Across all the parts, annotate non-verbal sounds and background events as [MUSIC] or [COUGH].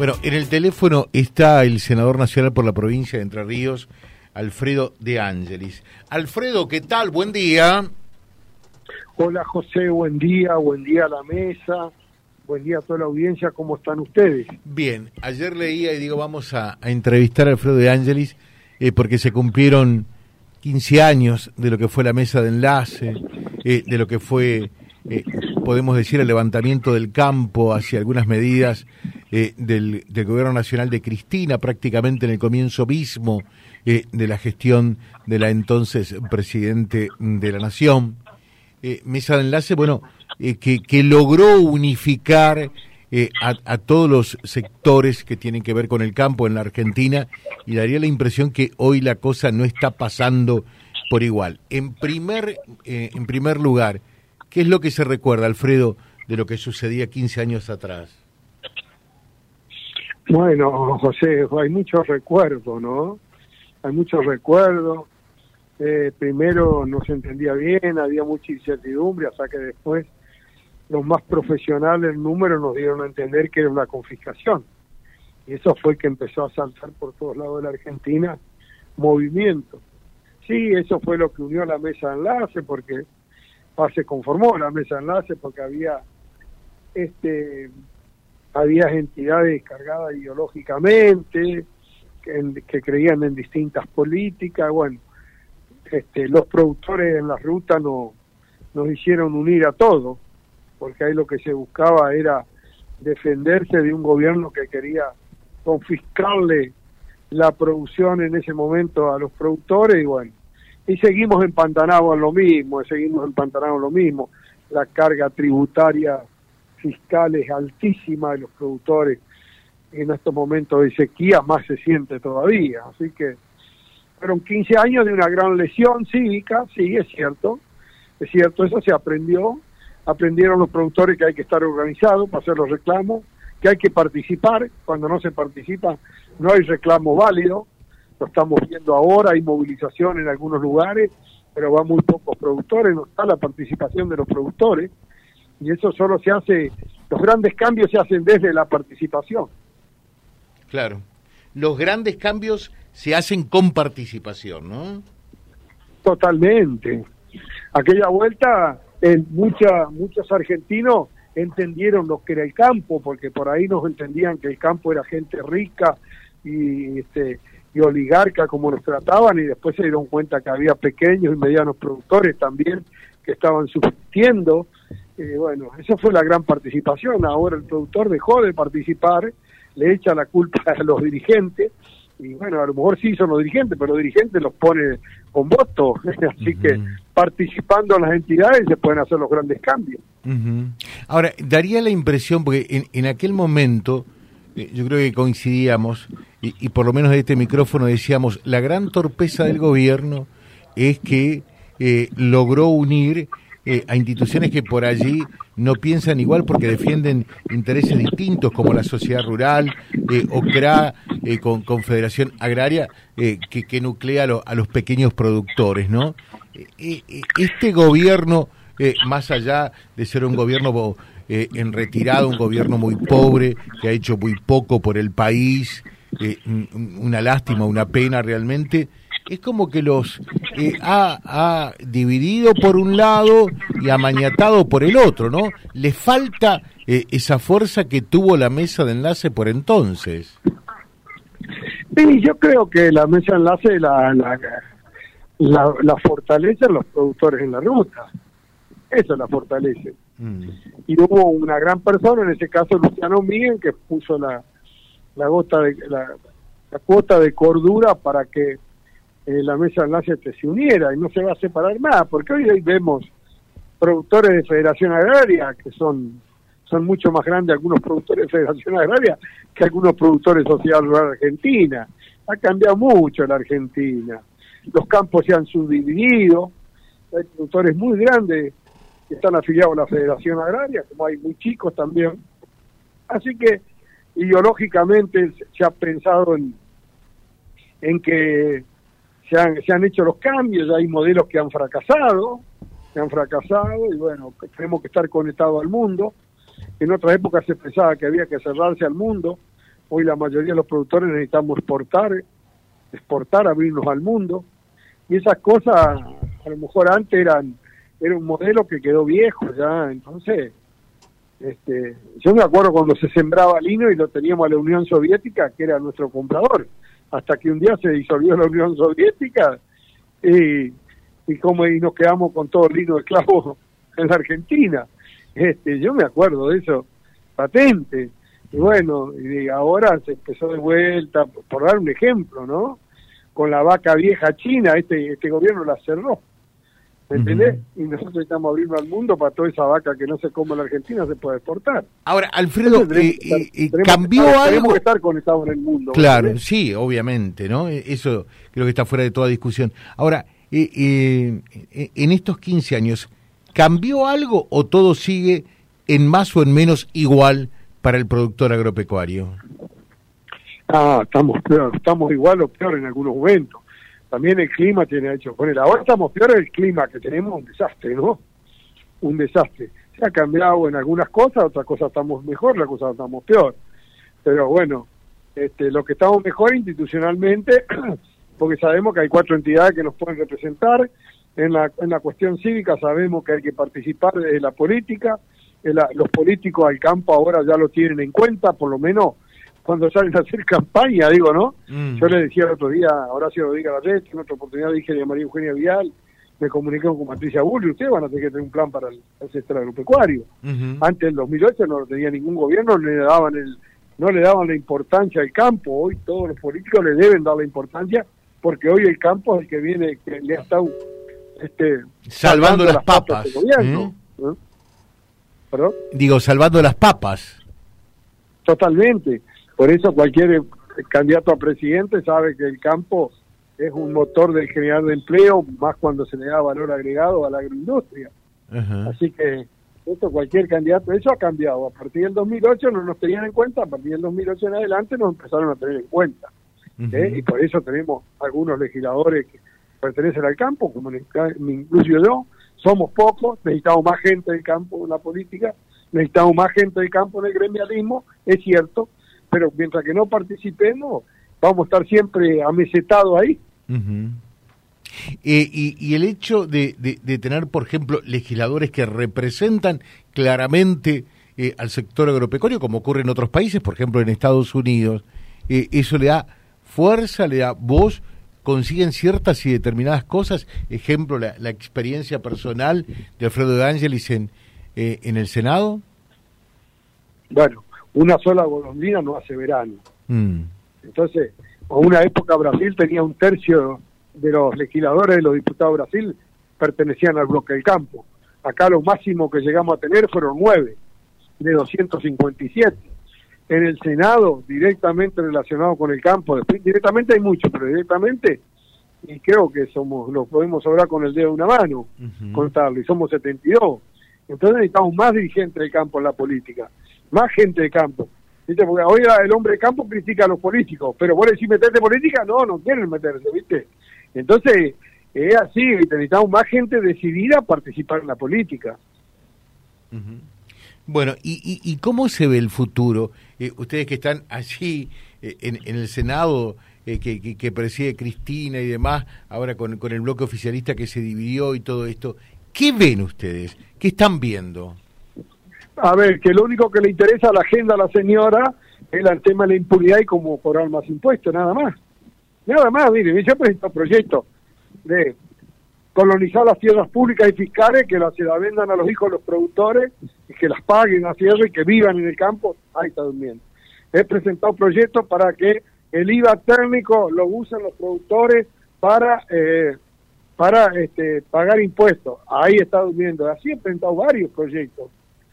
Bueno, en el teléfono está el senador nacional por la provincia de Entre Ríos, Alfredo de Ángelis. Alfredo, ¿qué tal? Buen día. Hola José, buen día, buen día a la mesa, buen día a toda la audiencia, ¿cómo están ustedes? Bien, ayer leía y digo, vamos a, entrevistar a Alfredo de Ángelis eh, porque se cumplieron 15 años de lo que fue la mesa de enlace, eh, de lo que fue, eh, podemos decir, el levantamiento del campo hacia algunas medidas eh, del, gobierno nacional de Cristina, prácticamente en el comienzo mismo eh, de la gestión de la entonces presidente de la Nación. Eh, mesa de enlace, bueno, que, que, logró unificar a, a, todos los sectores que tienen que ver con el campo en la Argentina y daría la impresión que hoy la cosa no está pasando por igual. En primer, en primer lugar, ¿qué es lo que se recuerda, Alfredo, de lo que sucedía 15 años atrás? Bueno, José, hay muchos recuerdos, ¿no? Hay muchos recuerdos. Eh, primero no se entendía bien, había mucha incertidumbre, hasta que después los más profesionales números nos dieron a entender que era una confiscación. Y eso fue que empezó a saltar por todos lados de la Argentina movimiento. Sí, eso fue lo que unió a la mesa de enlace, porque se conformó la mesa de enlace, porque había este había entidades cargadas ideológicamente, que, creían en distintas políticas, bueno, este, los productores en la ruta no, nos hicieron unir a todos, porque ahí lo que se buscaba era defenderse de un gobierno que quería confiscarle la producción en ese momento a los productores y bueno, y seguimos empantanados en lo mismo, seguimos empantanados en lo mismo, la carga tributaria fiscales altísimas de los productores en estos momentos de sequía más se siente todavía. Así que fueron 15 años de una gran lesión cívica, sí, es cierto, es cierto, eso se aprendió, aprendieron los productores que hay que estar organizados para hacer los reclamos, que hay que participar, cuando no se participa no hay reclamo válido, lo estamos viendo ahora, hay movilización en algunos lugares, pero van muy pocos productores, no está la participación de los productores, y eso solo se hace, los grandes cambios se hacen desde la participación. Claro, los grandes cambios se hacen con participación, ¿no? Totalmente. Aquella vuelta, en mucha, muchos argentinos entendieron lo que era el campo, porque por ahí nos entendían que el campo era gente rica y, este, y oligarca como nos trataban, y después se dieron cuenta que había pequeños y medianos productores también que estaban subsistiendo eh, bueno, esa fue la gran participación. Ahora el productor dejó de participar, le echa la culpa a los dirigentes, y bueno, a lo mejor sí son los dirigentes, pero los dirigentes los pone con voto, [LAUGHS] así que participando en las entidades se pueden hacer los grandes cambios. Ahora, daría la impresión, porque en, aquel momento eh, yo creo que coincidíamos, y, por lo menos de este micrófono decíamos, la gran torpeza del gobierno es que eh, logró unir eh, a instituciones que por allí no piensan igual porque defienden intereses distintos, como la sociedad rural eh, o CRA eh, con Confederación Agraria, que, que, nuclea a, los pequeños productores, ¿no? este gobierno, más allá de ser un gobierno en retirada, un gobierno muy pobre, que ha hecho muy poco por el país, una lástima, una pena realmente, es como que los eh, ha, dividido por un lado y amañatado por el otro, ¿no? Le falta eh, esa fuerza que tuvo la mesa de enlace por entonces. Sí, yo creo que la mesa de enlace la, la, la, fortalecen los productores en la ruta. Eso la fortalece. Mm. Y hubo una gran persona, en ese caso Luciano Miguel, que puso la, la, gota de, la, la cuota de cordura para que eh, la mesa de enlace se uniera y no se va a separar más, porque hoy, vemos productores de Federación Agraria que son son mucho más grandes algunos productores de Federación Agraria que algunos productores de Sociedad Rural Argentina. Ha cambiado mucho la Argentina. Los campos se han subdividido, hay productores muy grandes que están afiliados a la Federación Agraria, como hay muy chicos también. Así que ideológicamente se ha pensado en, en que se han, hecho los cambios, hay modelos que han fracasado, que han fracasado y bueno, tenemos que estar conectados al mundo. En otra época se pensaba que había que cerrarse al mundo Hoy la mayoría de los productores necesitamos exportar, exportar, abrirnos al mundo. Y esas cosas, a lo mejor antes eran era un modelo que quedó viejo ya, entonces este, yo me acuerdo cuando se sembraba lino y lo teníamos a la Unión Soviética, que era nuestro comprador, hasta que un día se disolvió la Unión Soviética y, y como y nos quedamos con todo el lino esclavo [LAUGHS] en la Argentina. Este, yo me acuerdo de eso, patente. Y bueno, y ahora se empezó de vuelta, por dar un ejemplo, ¿no? Con la vaca vieja china, este, este gobierno la cerró. ¿Me entendés? Y nosotros estamos abriendo al mundo para toda esa vaca que no se come en la Argentina se puede exportar. Ahora, Alfredo, eh, eh, ¿cambió algo? Tenemos que estar conectados en el mundo. Claro, sí, obviamente, ¿no? E, eso creo que está fuera de toda discusión. Ahora, eh, en estos 15 años, ¿cambió algo o todo sigue en más o en menos igual para el productor agropecuario? Ah, estamos peor, estamos igual o peor en algunos momentos también el clima tiene hecho con él. Ahora estamos peor el clima que tenemos, un desastre, ¿no? Un desastre. Se ha cambiado en algunas cosas, otras cosas estamos mejor, las cosas estamos peor. Pero bueno, este, lo que estamos mejor institucionalmente, [CLEARS THROAT] porque sabemos que hay cuatro entidades que nos pueden representar. En la, en la cuestión cívica sabemos que hay que participar de la política. los políticos al campo ahora ya lo tienen en cuenta, por lo menos cuando salen a hacer campaña, digo, ¿no? Mm. Yo le decía el otro día a Horacio Rodríguez Larret, en otra oportunidad dije a María Eugenia Vial, me comuniqué con Patricia Bulli, ustedes van a tener que tener un plan para el, sector agropecuario. Antes del 2008 no lo tenía ningún gobierno, le daban el no le daban la importancia al campo, hoy todos los políticos le deben dar la importancia porque hoy el campo es el que viene, que le ha estado este, salvando, las papas. gobierno. ¿Mm? ¿Perdón? Digo, salvando las papas. Totalmente. Por eso cualquier candidato a presidente sabe que el campo es un motor del generar de empleo, más cuando se le da valor agregado a la agroindustria. Así que esto cualquier candidato, eso ha cambiado. A partir del 2008 no nos tenían en cuenta, a partir del 2008 en adelante nos empezaron a tener en cuenta. ¿eh? Y por eso tenemos algunos legisladores que pertenecen al campo, como me incluyo yo, somos pocos, necesitamos más gente del campo en la política, necesitamos más gente del campo en el gremialismo, es cierto, pero mientras que no participemos, vamos a estar siempre amesetados ahí. Eh, y, el hecho de, tener, por ejemplo, legisladores que representan claramente eh, al sector agropecuario, como ocurre en otros países, por ejemplo en Estados Unidos, eh, eso le da fuerza, le da voz, consiguen ciertas y determinadas cosas. Ejemplo, la, experiencia personal de Alfredo de Ángelis en, en el Senado. Bueno, una sola golondrina no hace verano. Mm. Entonces, a una época Brasil tenía un tercio de los legisladores de los diputados de Brasil pertenecían al bloque del campo. Acá lo máximo que llegamos a tener fueron nueve de 257. En el Senado, directamente relacionado con el campo, directamente hay muchos, pero directamente, y creo que somos, lo podemos hablar con el dedo de una mano, contarlo, y somos 72. Entonces necesitamos más dirigentes del campo en la política más gente de campo. ¿Viste? Porque hoy el hombre de campo critica a los políticos, pero vos decís meterte política, no, no quieren meterse, ¿viste? Entonces, es así, necesitamos más gente decidida a participar en la política. Bueno, ¿y, y, cómo se ve el futuro? Eh, ustedes que están allí eh, en, el Senado, eh, que, que, preside Cristina y demás, ahora con, con el bloque oficialista que se dividió y todo esto, ¿qué ven ustedes? ¿Qué están viendo? A ver, que lo único que le interesa a la agenda a la señora es el tema de la impunidad y cómo cobrar más impuestos, nada más. Nada más, mire, yo presento un proyecto de colonizar las tierras públicas y fiscales, que las se las vendan a los hijos de los productores, y que las paguen a tierra y que vivan en el campo, ahí está durmiendo. He presentado proyectos para que el IVA térmico lo usen los productores para eh, para este, pagar impuestos. Ahí está durmiendo. Así he presentado varios proyectos.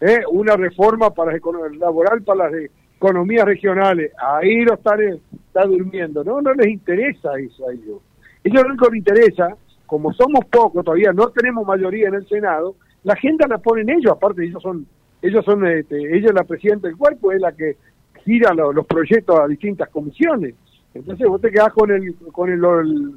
¿Eh? una reforma para laboral para las economías regionales. Ahí lo están está durmiendo. No, no les interesa eso a ellos. Ellos lo único que les interesa, como somos pocos todavía, no tenemos mayoría en el Senado, la agenda la ponen ellos, aparte ellos son, ellos son, este, ella es la presidenta del cuerpo, es la que gira los proyectos a distintas comisiones. Entonces vos te quedás con el, con el,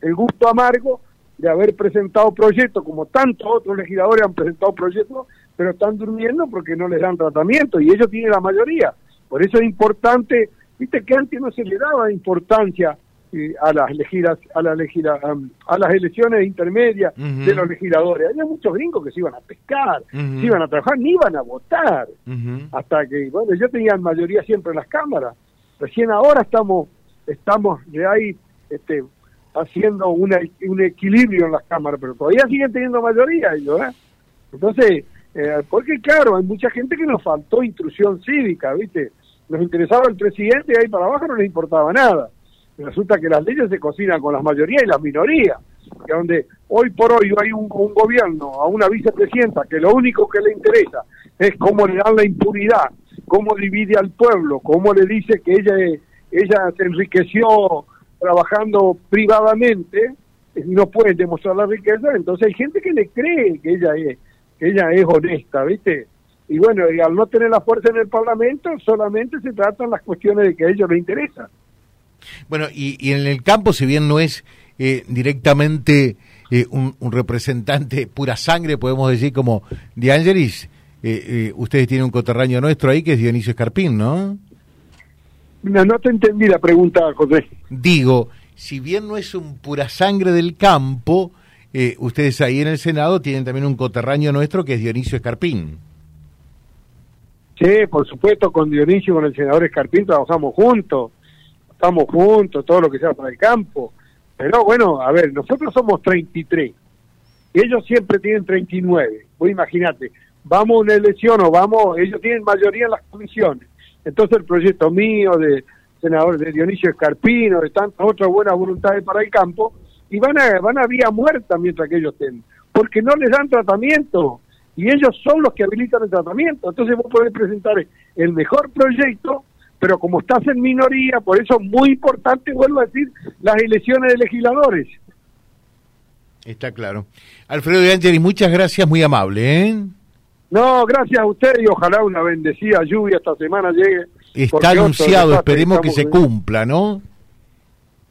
el gusto amargo de haber presentado proyectos, como tantos otros legisladores han presentado proyectos, pero están durmiendo porque no les dan tratamiento y ellos tienen la mayoría. Por eso es importante Viste que antes no se le daba importancia eh, a las legislas, a, la legisla, a las elecciones intermedias de los legisladores. Había muchos gringos que se iban a pescar, se iban a trabajar, ni iban a votar. Hasta que, bueno, yo tenía mayoría siempre en las cámaras. Recién ahora estamos, estamos de ahí este, haciendo una, un equilibrio en las cámaras, pero todavía siguen teniendo mayoría ellos, ¿eh? Entonces, eh, porque claro, hay mucha gente que nos faltó instrucción cívica, ¿viste? Nos interesaba el presidente y ahí para abajo no les importaba nada. Resulta que las leyes se cocinan con las mayorías y las minorías, que donde hoy por hoy hay un, gobierno, a una vicepresidenta, que lo único que le interesa es cómo le dan la impunidad, cómo divide al pueblo, cómo le dice que ella, ella se enriqueció trabajando privadamente no puede demostrar la riqueza, entonces hay gente que le cree que ella es ella es honesta, ¿viste? Y bueno, y al no tener la fuerza en el Parlamento, solamente se tratan las cuestiones de que a ellos les interesa. Bueno, y, en el campo, si bien no es eh, directamente eh, un, representante pura sangre, podemos decir, como De Angelis, eh, ustedes tienen un coterraño nuestro ahí que es Dionisio Escarpín, ¿no? No, no te entendí la pregunta, José. Digo, si bien no es un pura sangre del campo, eh, ustedes ahí en el Senado tienen también un coterraño nuestro que es Dionisio Escarpín. Sí, por supuesto, con Dionisio, con el senador Escarpín trabajamos juntos, estamos juntos, todo lo que sea para el campo. Pero bueno, a ver, nosotros somos 33, ellos siempre tienen 39. Vos imagínate, vamos a una elección o vamos, ellos tienen mayoría en las comisiones. Entonces el proyecto mío de senador de Dionisio Escarpino, de tantas otras buenas voluntades para el campo, y van a, van a vía muerta mientras que ellos estén, porque no les dan tratamiento y ellos son los que habilitan el tratamiento. Entonces vos podés presentar el mejor proyecto, pero como estás en minoría, por eso es muy importante, vuelvo a decir, las elecciones de legisladores. Está claro. Alfredo de Angeli, muchas gracias, muy amable. ¿eh? No, gracias a usted y ojalá una bendecida lluvia esta semana llegue. Está anunciado, esperemos que se cumpla, ¿no?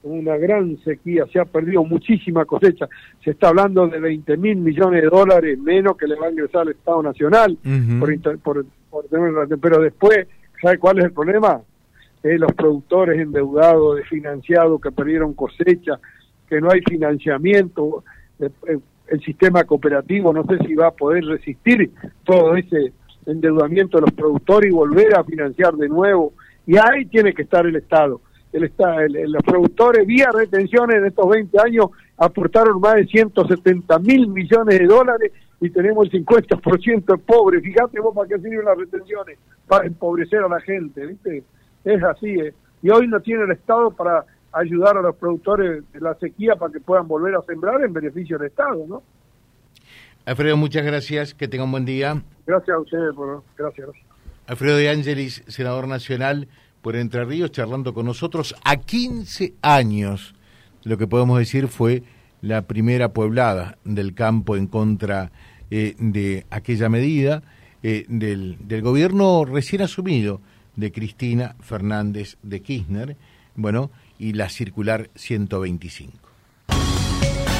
Una gran sequía, se ha perdido muchísima cosecha, se está hablando de 20 mil millones de dólares menos que le va a ingresar al Estado Nacional, por, pero después, ¿sabe cuál es el problema? los productores endeudados, desfinanciados, que perdieron cosecha, que no hay financiamiento, el sistema cooperativo no sé si va a poder resistir todo ese endeudamiento de los productores y volver a financiar de nuevo, y ahí tiene que estar el Estado el, el, los productores vía retenciones en estos 20 años aportaron más de 170 mil millones de dólares y tenemos el 50% de pobres. Fíjate vos para qué sirven las retenciones, para empobrecer a la gente, ¿viste? Es así, ¿eh? Y hoy no tiene el Estado para ayudar a los productores de la sequía para que puedan volver a sembrar en beneficio del Estado, ¿no? Alfredo, muchas gracias, que tenga un buen día. Gracias a ustedes, por, gracias, gracias. Alfredo de Ángelis, senador nacional por Entre Ríos charlando con nosotros a 15 años. Lo que podemos decir fue la primera pueblada del campo en contra eh, de aquella medida eh, del, del gobierno recién asumido de Cristina Fernández de Kirchner, bueno, y la circular 125